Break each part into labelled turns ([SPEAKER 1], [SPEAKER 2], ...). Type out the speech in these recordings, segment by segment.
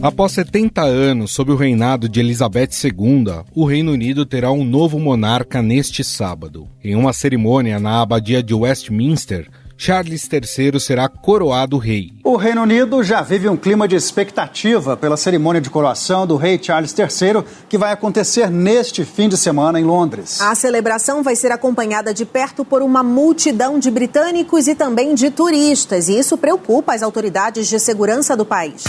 [SPEAKER 1] Após 70 anos sob o reinado de Elizabeth II, o Reino Unido terá um novo monarca neste sábado. Em uma cerimônia na abadia de Westminster, Charles III será coroado rei.
[SPEAKER 2] O Reino Unido já vive um clima de expectativa pela cerimônia de coroação do rei Charles III, que vai acontecer neste fim de semana em Londres.
[SPEAKER 3] A celebração vai ser acompanhada de perto por uma multidão de britânicos e também de turistas, e isso preocupa as autoridades de segurança do país.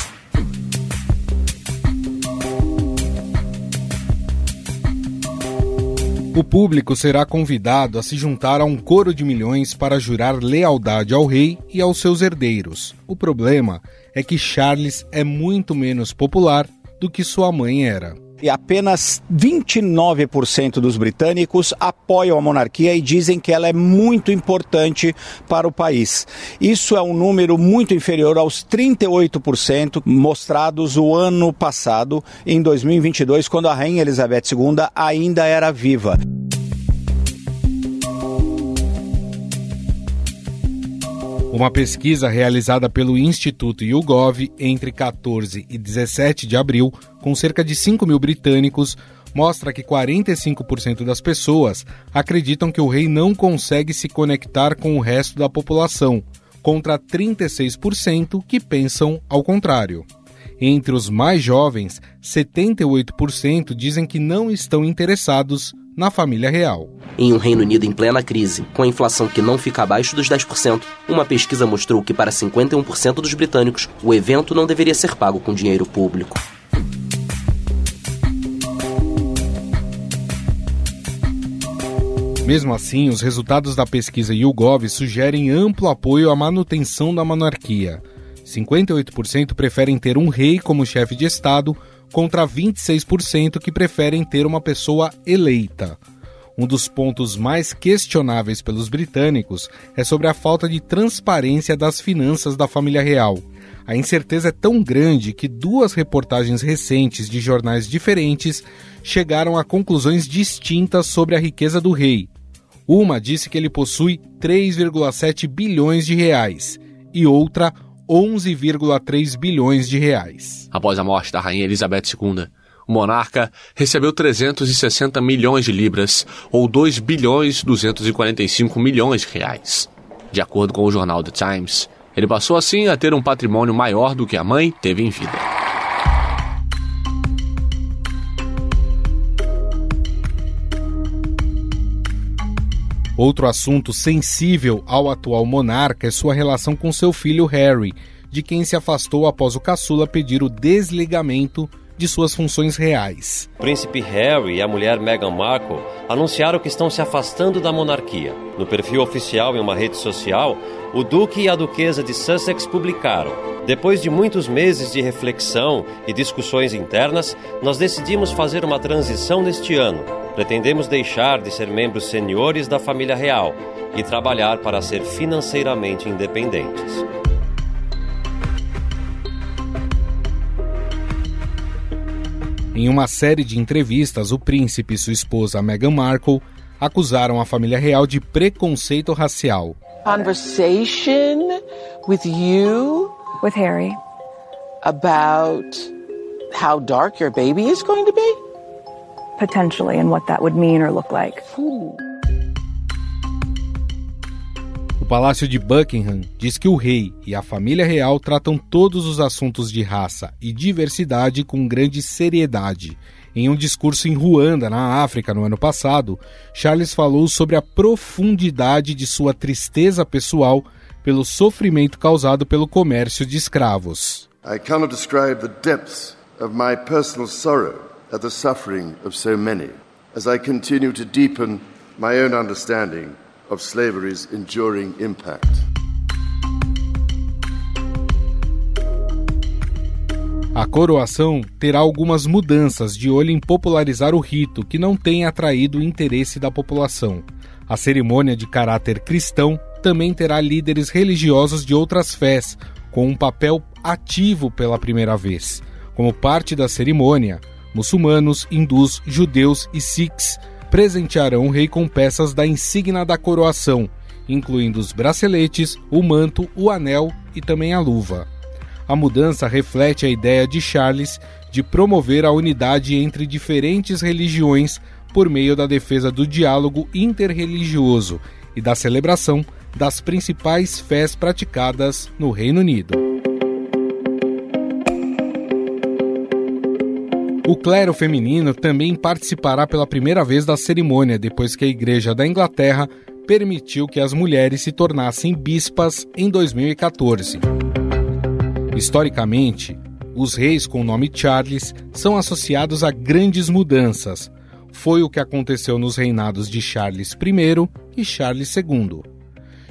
[SPEAKER 1] O público será convidado a se juntar a um coro de milhões para jurar lealdade ao rei e aos seus herdeiros. O problema é que Charles é muito menos popular do que sua mãe era
[SPEAKER 4] e apenas 29% dos britânicos apoiam a monarquia e dizem que ela é muito importante para o país. Isso é um número muito inferior aos 38% mostrados o ano passado, em 2022, quando a rainha Elizabeth II ainda era viva.
[SPEAKER 1] Uma pesquisa realizada pelo Instituto YouGov entre 14 e 17 de abril, com cerca de 5 mil britânicos, mostra que 45% das pessoas acreditam que o rei não consegue se conectar com o resto da população, contra 36% que pensam ao contrário. Entre os mais jovens, 78% dizem que não estão interessados na família real.
[SPEAKER 5] Em um Reino Unido em plena crise, com a inflação que não fica abaixo dos 10%, uma pesquisa mostrou que para 51% dos britânicos, o evento não deveria ser pago com dinheiro público.
[SPEAKER 1] Mesmo assim, os resultados da pesquisa YouGov sugerem amplo apoio à manutenção da monarquia. 58% preferem ter um rei como chefe de Estado, contra 26% que preferem ter uma pessoa eleita. Um dos pontos mais questionáveis pelos britânicos é sobre a falta de transparência das finanças da família real. A incerteza é tão grande que duas reportagens recentes de jornais diferentes chegaram a conclusões distintas sobre a riqueza do rei. Uma disse que ele possui 3,7 bilhões de reais e outra 11,3 bilhões de reais.
[SPEAKER 6] Após a morte da rainha Elizabeth II, o monarca recebeu 360 milhões de libras, ou 2 bilhões 245 milhões de reais. De acordo com o jornal The Times, ele passou assim a ter um patrimônio maior do que a mãe teve em vida.
[SPEAKER 1] Outro assunto sensível ao atual monarca é sua relação com seu filho Harry, de quem se afastou após o caçula pedir o desligamento de suas funções reais.
[SPEAKER 7] O príncipe Harry e a mulher Meghan Markle anunciaram que estão se afastando da monarquia. No perfil oficial em uma rede social, o duque e a duquesa de Sussex publicaram: Depois de muitos meses de reflexão e discussões internas, nós decidimos fazer uma transição neste ano. Pretendemos deixar de ser membros seniores da família real e trabalhar para ser financeiramente independentes.
[SPEAKER 1] Em uma série de entrevistas, o príncipe e sua esposa Meghan Markle acusaram a família real de preconceito racial.
[SPEAKER 8] Conversation with you,
[SPEAKER 9] with Harry,
[SPEAKER 8] about how dark your baby is going to be?
[SPEAKER 9] Potentially, and what that would mean or look like.
[SPEAKER 1] Ooh. Palácio de Buckingham diz que o rei e a família real tratam todos os assuntos de raça e diversidade com grande seriedade. Em um discurso em Ruanda, na África, no ano passado, Charles falou sobre a profundidade de sua tristeza pessoal pelo sofrimento causado pelo comércio de escravos.
[SPEAKER 10] I cannot describe the depths of my personal sorrow at the suffering of so many as I continue to deepen my own understanding of slavery's enduring impact.
[SPEAKER 1] A coroação terá algumas mudanças de olho em popularizar o rito, que não tem atraído o interesse da população. A cerimônia de caráter cristão também terá líderes religiosos de outras fés, com um papel ativo pela primeira vez. Como parte da cerimônia, muçulmanos, hindus, judeus e sikhs presentearão o rei com peças da insígnia da coroação, incluindo os braceletes, o manto, o anel e também a luva. A mudança reflete a ideia de Charles de promover a unidade entre diferentes religiões por meio da defesa do diálogo interreligioso e da celebração das principais fés praticadas no Reino Unido. O clero feminino também participará pela primeira vez da cerimônia depois que a Igreja da Inglaterra permitiu que as mulheres se tornassem bispas em 2014. Historicamente, os reis com o nome Charles são associados a grandes mudanças. Foi o que aconteceu nos reinados de Charles I e Charles II.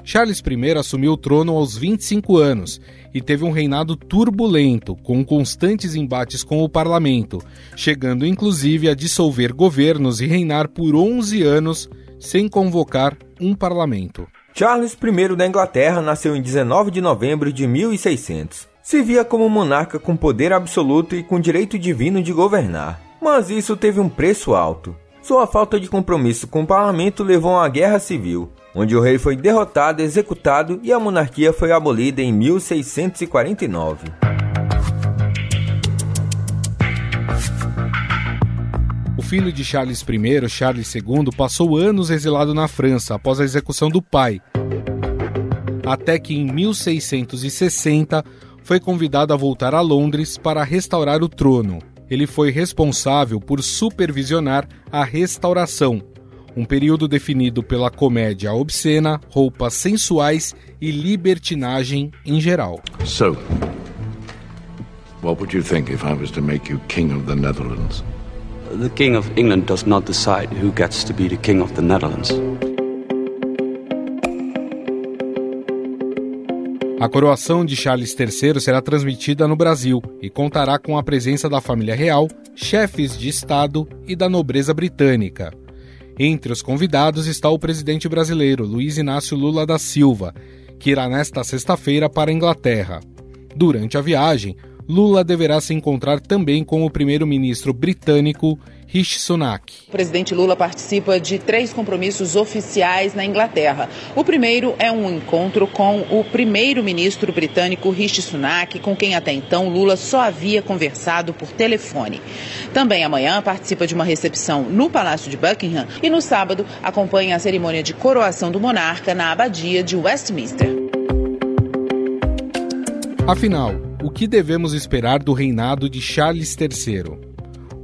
[SPEAKER 1] Charles I assumiu o trono aos 25 anos e teve um reinado turbulento, com constantes embates com o parlamento, chegando inclusive a dissolver governos e reinar por 11 anos sem convocar um parlamento.
[SPEAKER 11] Charles I da Inglaterra nasceu em 19 de novembro de 1600. Se via como monarca com poder absoluto e com direito divino de governar. Mas isso teve um preço alto. Sua falta de compromisso com o parlamento levou a uma guerra civil, onde o rei foi derrotado, executado e a monarquia foi abolida em 1649.
[SPEAKER 1] O filho de Charles I, Charles II, passou anos exilado na França após a execução do pai, até que em 1660 foi convidado a voltar a Londres para restaurar o trono. Ele foi responsável por supervisionar a restauração, um período definido pela comédia obscena, roupas sensuais e libertinagem em geral.
[SPEAKER 12] So, what would you think if I was to make you king of the Netherlands?
[SPEAKER 13] The king of England does not decide who gets to be the king of the Netherlands.
[SPEAKER 1] A coroação de Charles III será transmitida no Brasil e contará com a presença da família real, chefes de Estado e da nobreza britânica. Entre os convidados está o presidente brasileiro Luiz Inácio Lula da Silva, que irá nesta sexta-feira para a Inglaterra. Durante a viagem, Lula deverá se encontrar também com o primeiro-ministro britânico Rishi Sunak.
[SPEAKER 14] O presidente Lula participa de três compromissos oficiais na Inglaterra. O primeiro é um encontro com o primeiro-ministro britânico Rishi Sunak, com quem até então Lula só havia conversado por telefone. Também amanhã participa de uma recepção no Palácio de Buckingham e no sábado acompanha a cerimônia de coroação do monarca na abadia de Westminster.
[SPEAKER 1] Afinal, o que devemos esperar do reinado de Charles III?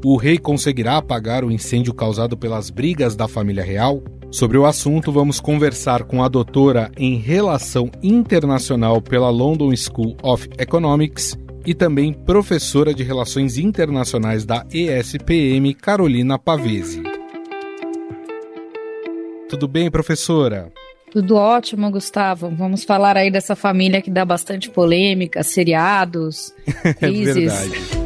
[SPEAKER 1] O rei conseguirá apagar o incêndio causado pelas brigas da família real? Sobre o assunto, vamos conversar com a doutora em Relação Internacional pela London School of Economics e também professora de Relações Internacionais da ESPM, Carolina Pavese. Tudo bem, professora?
[SPEAKER 15] Tudo ótimo, Gustavo. Vamos falar aí dessa família que dá bastante polêmica, seriados, crises. é verdade.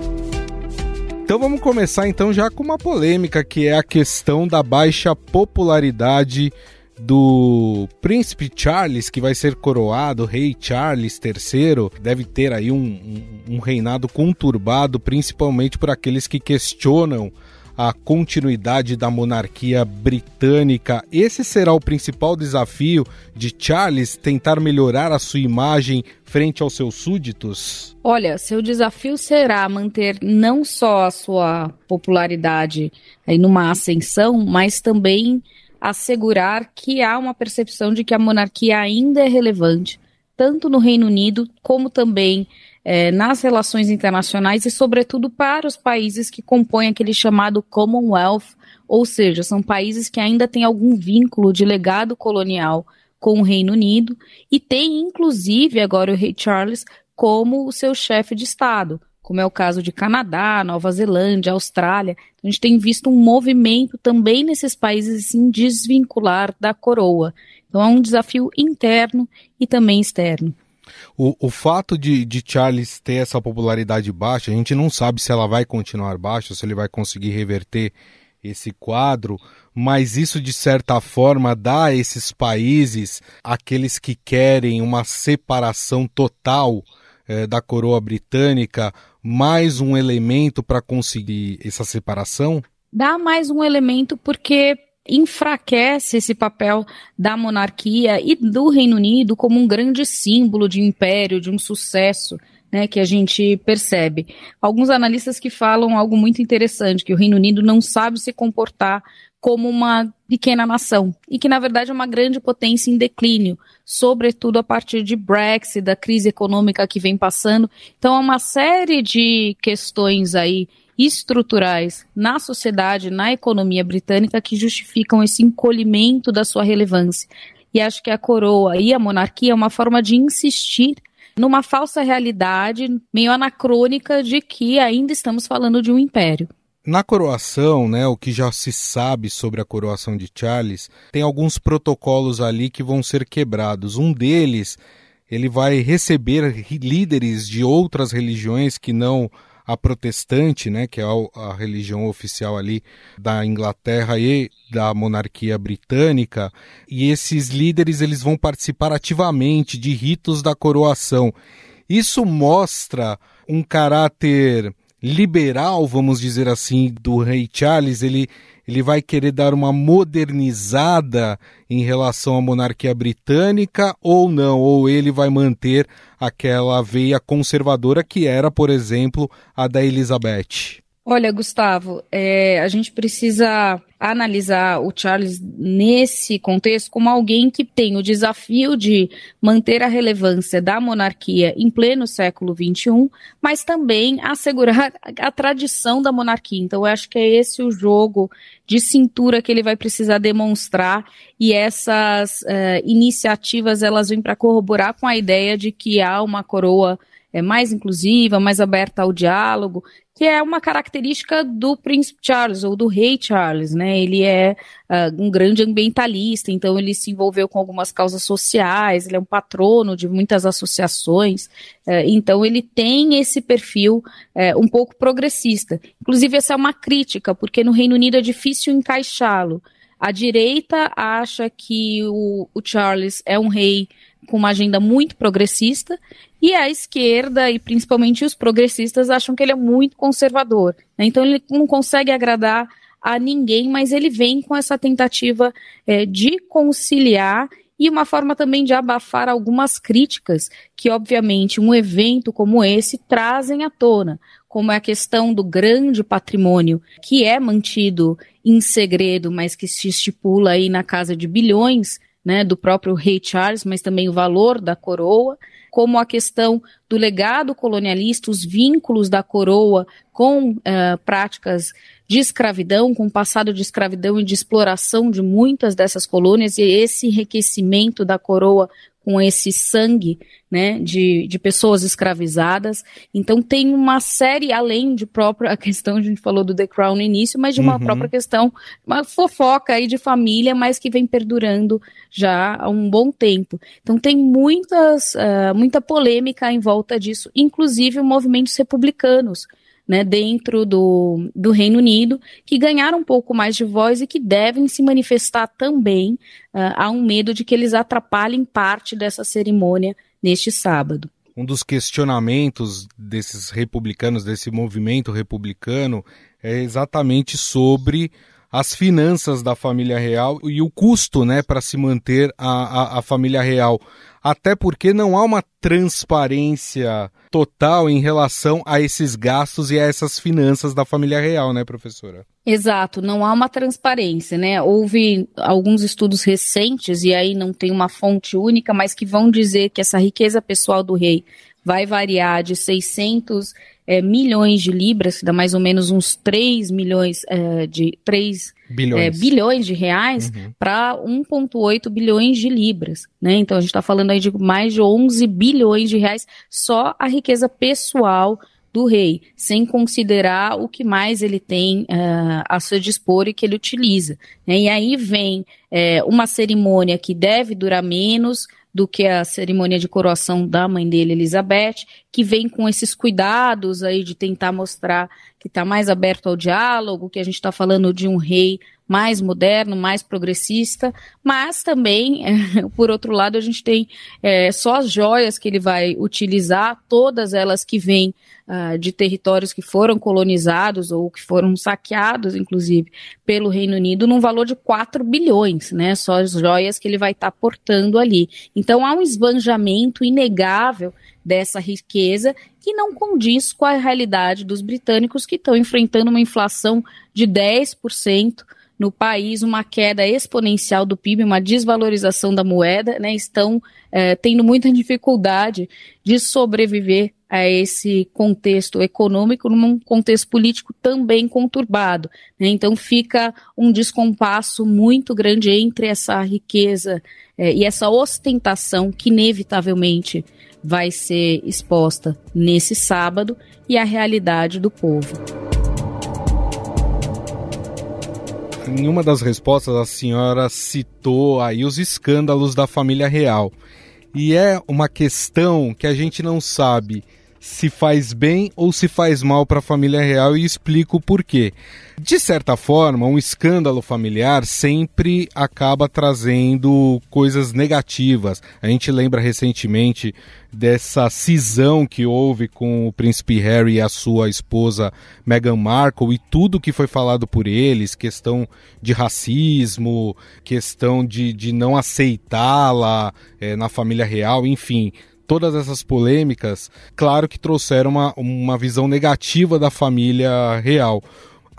[SPEAKER 1] Então vamos começar então já com uma polêmica que é a questão da baixa popularidade do príncipe Charles, que vai ser coroado, rei Charles III, deve ter aí um, um, um reinado conturbado, principalmente por aqueles que questionam a continuidade da monarquia britânica. Esse será o principal desafio de Charles tentar melhorar a sua imagem frente aos seus súditos?
[SPEAKER 15] Olha, seu desafio será manter não só a sua popularidade aí numa ascensão, mas também assegurar que há uma percepção de que a monarquia ainda é relevante, tanto no Reino Unido como também é, nas relações internacionais e, sobretudo, para os países que compõem aquele chamado Commonwealth, ou seja, são países que ainda têm algum vínculo de legado colonial com o Reino Unido e tem, inclusive, agora o rei Charles como o seu chefe de Estado, como é o caso de Canadá, Nova Zelândia, Austrália. A gente tem visto um movimento também nesses países assim, desvincular da coroa. Então é um desafio interno e também externo.
[SPEAKER 1] O, o fato de, de Charles ter essa popularidade baixa, a gente não sabe se ela vai continuar baixa, se ele vai conseguir reverter esse quadro, mas isso de certa forma dá a esses países, aqueles que querem uma separação total eh, da coroa britânica, mais um elemento para conseguir essa separação?
[SPEAKER 15] Dá mais um elemento porque enfraquece esse papel da monarquia e do Reino Unido como um grande símbolo de império, de um sucesso né, que a gente percebe. Alguns analistas que falam algo muito interessante, que o Reino Unido não sabe se comportar como uma pequena nação e que na verdade é uma grande potência em declínio, sobretudo a partir de Brexit, da crise econômica que vem passando. Então há uma série de questões aí estruturais na sociedade, na economia britânica que justificam esse encolhimento da sua relevância. E acho que a coroa e a monarquia é uma forma de insistir numa falsa realidade meio anacrônica de que ainda estamos falando de um império.
[SPEAKER 1] Na coroação, né, o que já se sabe sobre a coroação de Charles, tem alguns protocolos ali que vão ser quebrados. Um deles, ele vai receber líderes de outras religiões que não a protestante, né, que é a, religião oficial ali da Inglaterra e da monarquia britânica, e esses líderes eles vão participar ativamente de ritos da coroação. Isso mostra um caráter liberal, vamos dizer assim, do rei Charles, ele, ele vai querer dar uma modernizada em relação à monarquia britânica ou não, ou ele vai manter aquela veia conservadora que era, por exemplo, a da Elizabeth.
[SPEAKER 15] Olha, Gustavo, é, a gente precisa analisar o Charles nesse contexto como alguém que tem o desafio de manter a relevância da monarquia em pleno século XXI, mas também assegurar a tradição da monarquia. Então, eu acho que é esse o jogo de cintura que ele vai precisar demonstrar e essas uh, iniciativas elas vêm para corroborar com a ideia de que há uma coroa é, mais inclusiva, mais aberta ao diálogo, que é uma característica do príncipe Charles ou do rei Charles, né? Ele é uh, um grande ambientalista, então ele se envolveu com algumas causas sociais, ele é um patrono de muitas associações, uh, então ele tem esse perfil uh, um pouco progressista. Inclusive essa é uma crítica, porque no Reino Unido é difícil encaixá-lo. A direita acha que o, o Charles é um rei com uma agenda muito progressista, e a esquerda, e principalmente os progressistas, acham que ele é muito conservador. Né? Então ele não consegue agradar a ninguém, mas ele vem com essa tentativa é, de conciliar e uma forma também de abafar algumas críticas que, obviamente, um evento como esse trazem à tona, como é a questão do grande patrimônio que é mantido em segredo, mas que se estipula aí na casa de bilhões, né, do próprio rei Charles, mas também o valor da coroa, como a questão do legado colonialista, os vínculos da coroa com uh, práticas de escravidão, com o passado de escravidão e de exploração de muitas dessas colônias, e esse enriquecimento da coroa com esse sangue né, de, de pessoas escravizadas. Então tem uma série, além de própria a questão, a gente falou do The Crown no início, mas de uma uhum. própria questão, uma fofoca aí de família, mas que vem perdurando já há um bom tempo. Então tem muitas, uh, muita polêmica em volta disso, inclusive movimentos republicanos né, dentro do, do Reino Unido, que ganharam um pouco mais de voz e que devem se manifestar também. Uh, há um medo de que eles atrapalhem parte dessa cerimônia neste sábado.
[SPEAKER 1] Um dos questionamentos desses republicanos, desse movimento republicano, é exatamente sobre as finanças da família real e o custo né, para se manter a, a, a família real até porque não há uma transparência total em relação a esses gastos e a essas finanças da família real, né, professora?
[SPEAKER 15] Exato, não há uma transparência, né? Houve alguns estudos recentes, e aí não tem uma fonte única, mas que vão dizer que essa riqueza pessoal do rei vai variar de 600 é, milhões de libras, que dá mais ou menos uns 3 milhões é, de 3 bilhões, é, bilhões de reais, uhum. para 1,8 bilhões de libras. Né? Então a gente está falando aí de mais de 11 bilhões de reais só a riqueza pessoal do rei, sem considerar o que mais ele tem uh, a seu dispor e que ele utiliza. Né? E aí vem é, uma cerimônia que deve durar menos, do que a cerimônia de coroação da mãe dele, Elizabeth, que vem com esses cuidados aí de tentar mostrar que está mais aberto ao diálogo, que a gente está falando de um rei mais moderno, mais progressista, mas também, por outro lado, a gente tem é, só as joias que ele vai utilizar, todas elas que vêm uh, de territórios que foram colonizados ou que foram saqueados, inclusive, pelo Reino Unido, num valor de 4 bilhões, né? Só as joias que ele vai estar tá portando ali. Então há um esbanjamento inegável dessa riqueza que não condiz com a realidade dos britânicos que estão enfrentando uma inflação de 10% no país, uma queda exponencial do PIB, uma desvalorização da moeda, né, estão é, tendo muita dificuldade de sobreviver a esse contexto econômico, num contexto político também conturbado. Né? Então fica um descompasso muito grande entre essa riqueza é, e essa ostentação que inevitavelmente vai ser exposta nesse sábado e a realidade do povo.
[SPEAKER 1] Em uma das respostas, a senhora citou aí os escândalos da família real. E é uma questão que a gente não sabe se faz bem ou se faz mal para a família real e explico o porquê. De certa forma, um escândalo familiar sempre acaba trazendo coisas negativas. A gente lembra recentemente dessa cisão que houve com o príncipe Harry e a sua esposa Meghan Markle e tudo que foi falado por eles, questão de racismo, questão de, de não aceitá-la é, na família real, enfim todas essas polêmicas, claro que trouxeram uma, uma visão negativa da família real.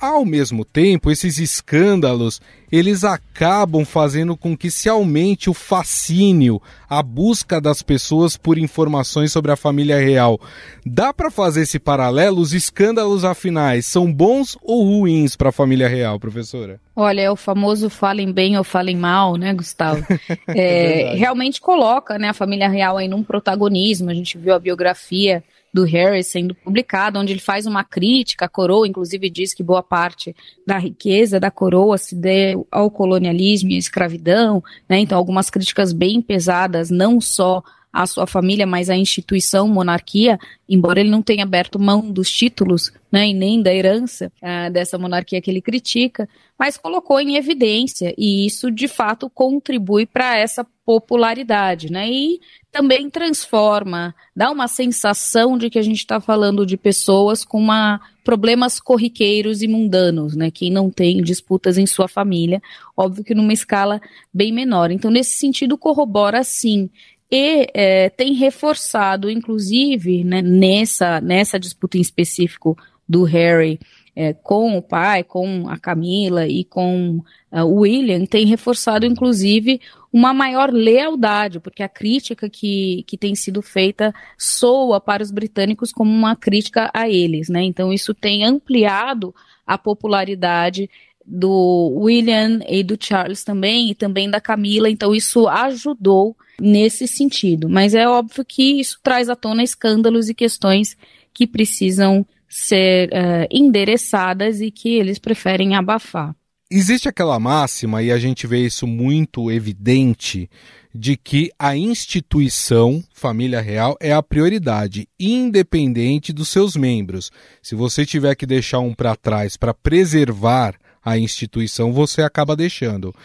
[SPEAKER 1] Ao mesmo tempo, esses escândalos, eles acabam fazendo com que se aumente o fascínio, a busca das pessoas por informações sobre a família real. Dá para fazer esse paralelo? Os escândalos afinais são bons ou ruins para a família real, professora?
[SPEAKER 15] Olha, é o famoso falem bem ou falem mal, né, Gustavo? É, é realmente coloca né, a família real aí num protagonismo. A gente viu a biografia do Harris sendo publicado, onde ele faz uma crítica à coroa, inclusive diz que boa parte da riqueza da coroa se deu ao colonialismo e à escravidão, né? Então algumas críticas bem pesadas, não só à sua família, mas à instituição monarquia, embora ele não tenha aberto mão dos títulos, né, e nem da herança uh, dessa monarquia que ele critica, mas colocou em evidência, e isso de fato contribui para essa popularidade, né, e também transforma, dá uma sensação de que a gente está falando de pessoas com uma, problemas corriqueiros e mundanos, né? Quem não tem disputas em sua família, óbvio que numa escala bem menor. Então, nesse sentido, corrobora sim. E é, tem reforçado, inclusive, né, nessa, nessa disputa em específico do Harry é, com o pai, com a Camila e com uh, o William, tem reforçado, inclusive, uma maior lealdade, porque a crítica que, que tem sido feita soa para os britânicos como uma crítica a eles, né? Então isso tem ampliado a popularidade do William e do Charles também, e também da Camila, então isso ajudou nesse sentido. Mas é óbvio que isso traz à tona escândalos e questões que precisam ser uh, endereçadas e que eles preferem abafar.
[SPEAKER 1] Existe aquela máxima, e a gente vê isso muito evidente, de que a instituição família real é a prioridade, independente dos seus membros. Se você tiver que deixar um para trás para preservar a instituição, você acaba deixando.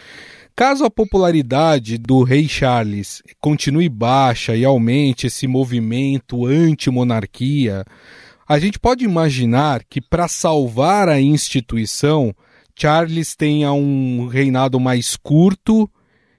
[SPEAKER 1] Caso a popularidade do rei Charles continue baixa e aumente esse movimento anti-monarquia, a gente pode imaginar que para salvar a instituição Charles tenha um reinado mais curto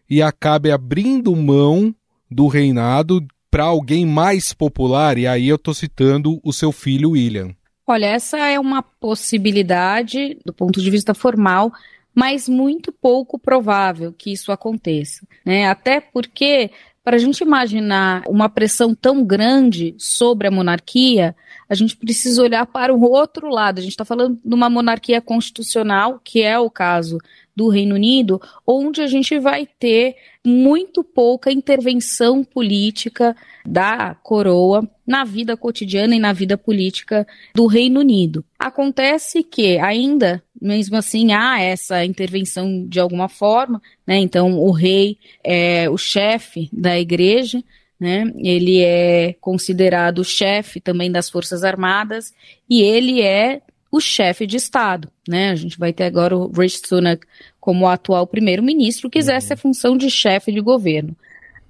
[SPEAKER 1] e acabe abrindo mão do reinado para alguém mais popular, e aí eu estou citando o seu filho William.
[SPEAKER 15] Olha, essa é uma possibilidade do ponto de vista formal, mas muito pouco provável que isso aconteça. Né? Até porque, para a gente imaginar uma pressão tão grande sobre a monarquia, a gente precisa olhar para o outro lado. A gente está falando de uma monarquia constitucional, que é o caso do Reino Unido, onde a gente vai ter muito pouca intervenção política da coroa na vida cotidiana e na vida política do Reino Unido. Acontece que ainda, mesmo assim, há essa intervenção de alguma forma, né? Então, o rei é o chefe da igreja, né? Ele é considerado o chefe também das Forças Armadas e ele é o chefe de Estado, né? A gente vai ter agora o Rishi Sunak como o atual primeiro-ministro que exerce a função de chefe de governo.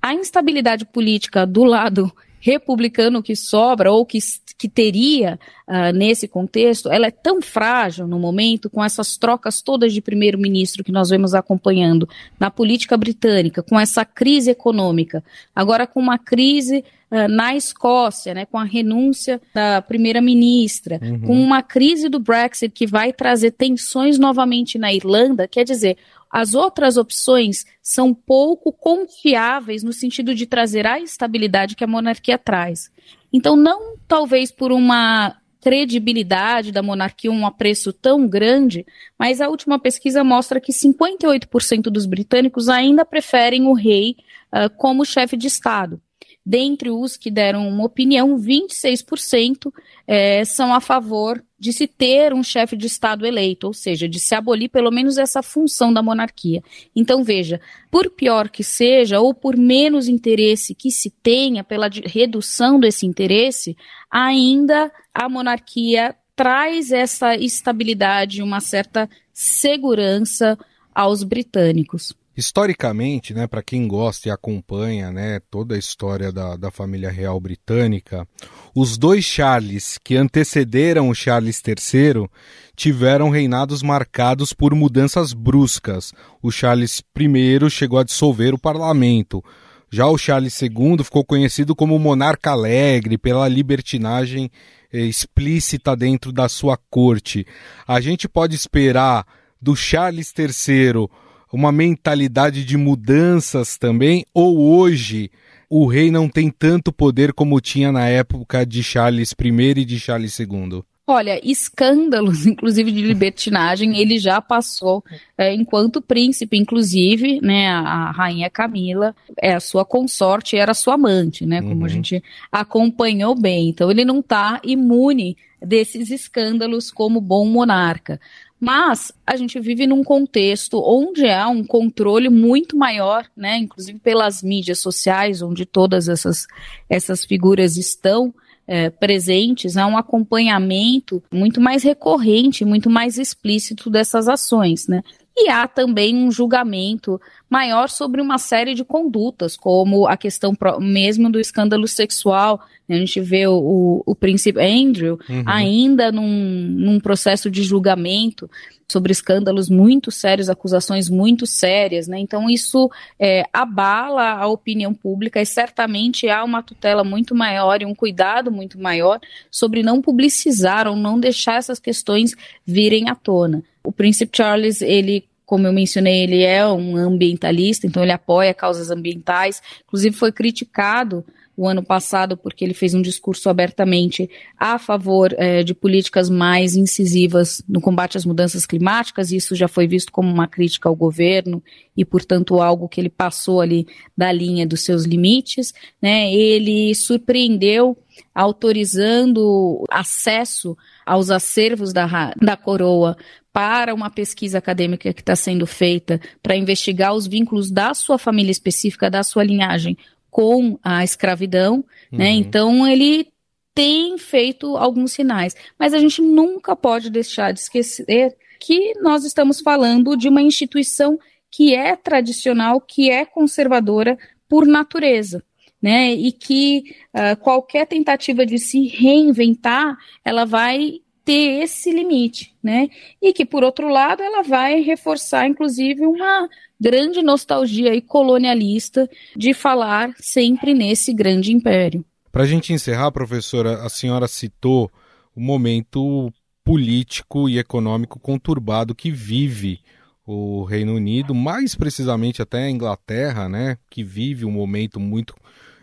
[SPEAKER 15] A instabilidade política do lado republicano que sobra ou que, que teria uh, nesse contexto, ela é tão frágil no momento, com essas trocas todas de primeiro-ministro que nós vemos acompanhando na política britânica, com essa crise econômica, agora com uma crise uh, na Escócia, né, com a renúncia da primeira-ministra, uhum. com uma crise do Brexit que vai trazer tensões novamente na Irlanda, quer dizer, as outras opções são pouco confiáveis no sentido de trazer a estabilidade que a monarquia traz. Então, não talvez por uma credibilidade da monarquia um apreço tão grande, mas a última pesquisa mostra que 58% dos britânicos ainda preferem o rei uh, como chefe de Estado. Dentre os que deram uma opinião, 26% é, são a favor de se ter um chefe de Estado eleito, ou seja, de se abolir pelo menos essa função da monarquia. Então, veja, por pior que seja, ou por menos interesse que se tenha pela redução desse interesse, ainda a monarquia traz essa estabilidade, uma certa segurança aos britânicos.
[SPEAKER 1] Historicamente, né, para quem gosta e acompanha né, toda a história da, da família real britânica, os dois Charles que antecederam o Charles III tiveram reinados marcados por mudanças bruscas. O Charles I chegou a dissolver o parlamento. Já o Charles II ficou conhecido como monarca alegre pela libertinagem eh, explícita dentro da sua corte. A gente pode esperar do Charles III uma mentalidade de mudanças também? Ou hoje o rei não tem tanto poder como tinha na época de Charles I e de Charles II?
[SPEAKER 15] Olha, escândalos, inclusive de libertinagem, ele já passou é, enquanto príncipe, inclusive, né, a, rainha Camila é a sua consorte, era sua amante, né, como uhum. a gente acompanhou bem. Então ele não está imune desses escândalos como bom monarca. Mas a gente vive num contexto onde há um controle muito maior, né, inclusive pelas mídias sociais, onde todas essas, essas figuras estão é, presentes, há um acompanhamento muito mais recorrente, muito mais explícito dessas ações, né? E há também um julgamento maior sobre uma série de condutas, como a questão mesmo do escândalo sexual. Né? A gente vê o, o, o príncipe Andrew uhum. ainda num, num processo de julgamento sobre escândalos muito sérios, acusações muito sérias, né? Então isso é, abala a opinião pública e certamente há uma tutela muito maior e um cuidado muito maior sobre não publicizar ou não deixar essas questões virem à tona. O príncipe Charles, ele como eu mencionei, ele é um ambientalista, então ele apoia causas ambientais. Inclusive foi criticado o ano passado porque ele fez um discurso abertamente a favor é, de políticas mais incisivas no combate às mudanças climáticas. Isso já foi visto como uma crítica ao governo e, portanto, algo que ele passou ali da linha dos seus limites. Né? Ele surpreendeu autorizando acesso aos acervos da, da coroa para uma pesquisa acadêmica que está sendo feita para investigar os vínculos da sua família específica, da sua linhagem com a escravidão, né? uhum. né? Então ele tem feito alguns sinais, mas a gente nunca pode deixar de esquecer que nós estamos falando de uma instituição que é tradicional, que é conservadora por natureza. Né, e que uh, qualquer tentativa de se reinventar, ela vai ter esse limite, né? E que, por outro lado, ela vai reforçar, inclusive, uma grande nostalgia e colonialista de falar sempre nesse grande império.
[SPEAKER 1] Para a gente encerrar, professora, a senhora citou o momento político e econômico conturbado que vive o Reino Unido, mais precisamente até a Inglaterra, né, que vive um momento muito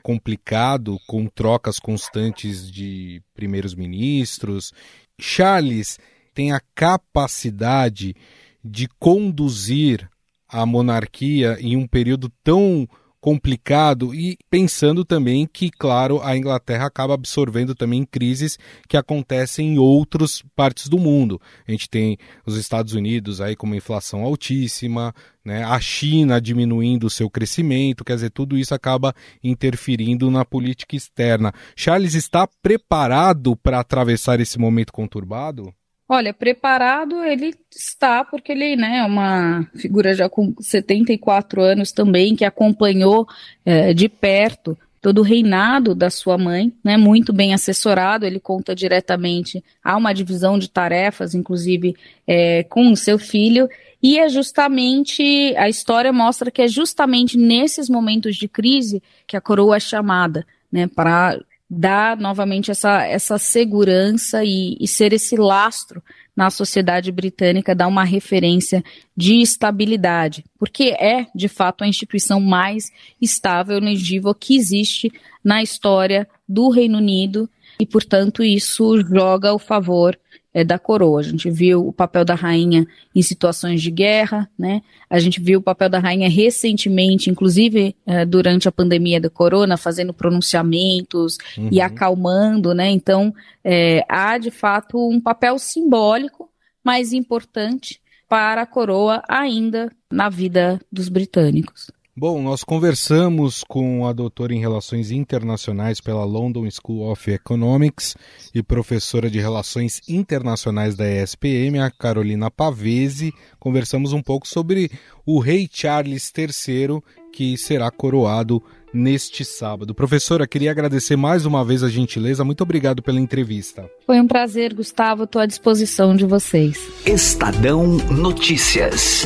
[SPEAKER 1] complicado, com trocas constantes de primeiros ministros Charles tem a capacidade de conduzir a monarquia em um período tão complicado e pensando também que, claro, a Inglaterra acaba absorvendo também crises que acontecem em outras partes do mundo. A gente tem os Estados Unidos aí com uma inflação altíssima, né? a China diminuindo o seu crescimento, quer dizer, tudo isso acaba interferindo na política externa. Charles está preparado para atravessar esse momento conturbado?
[SPEAKER 15] Olha, preparado ele está, porque ele né, é uma figura já com 74 anos também, que acompanhou é, de perto todo o reinado da sua mãe, né, muito bem assessorado, ele conta diretamente a uma divisão de tarefas, inclusive é, com o seu filho, e é justamente, a história mostra que é justamente nesses momentos de crise que a coroa é chamada, né, para dar novamente essa, essa segurança e, e ser esse lastro na sociedade britânica, dar uma referência de estabilidade, porque é, de fato, a instituição mais estável e legível que existe na história do Reino Unido. E, portanto, isso joga o favor é, da coroa. A gente viu o papel da rainha em situações de guerra, né? A gente viu o papel da rainha recentemente, inclusive é, durante a pandemia da corona, fazendo pronunciamentos uhum. e acalmando, né? Então, é, há de fato um papel simbólico, mas importante para a coroa ainda na vida dos britânicos.
[SPEAKER 1] Bom, nós conversamos com a doutora em Relações Internacionais pela London School of Economics e professora de Relações Internacionais da ESPM, a Carolina Pavese. Conversamos um pouco sobre o rei Charles III, que será coroado neste sábado. Professora, queria agradecer mais uma vez a gentileza. Muito obrigado pela entrevista.
[SPEAKER 15] Foi um prazer, Gustavo. Estou à disposição de vocês.
[SPEAKER 16] Estadão Notícias.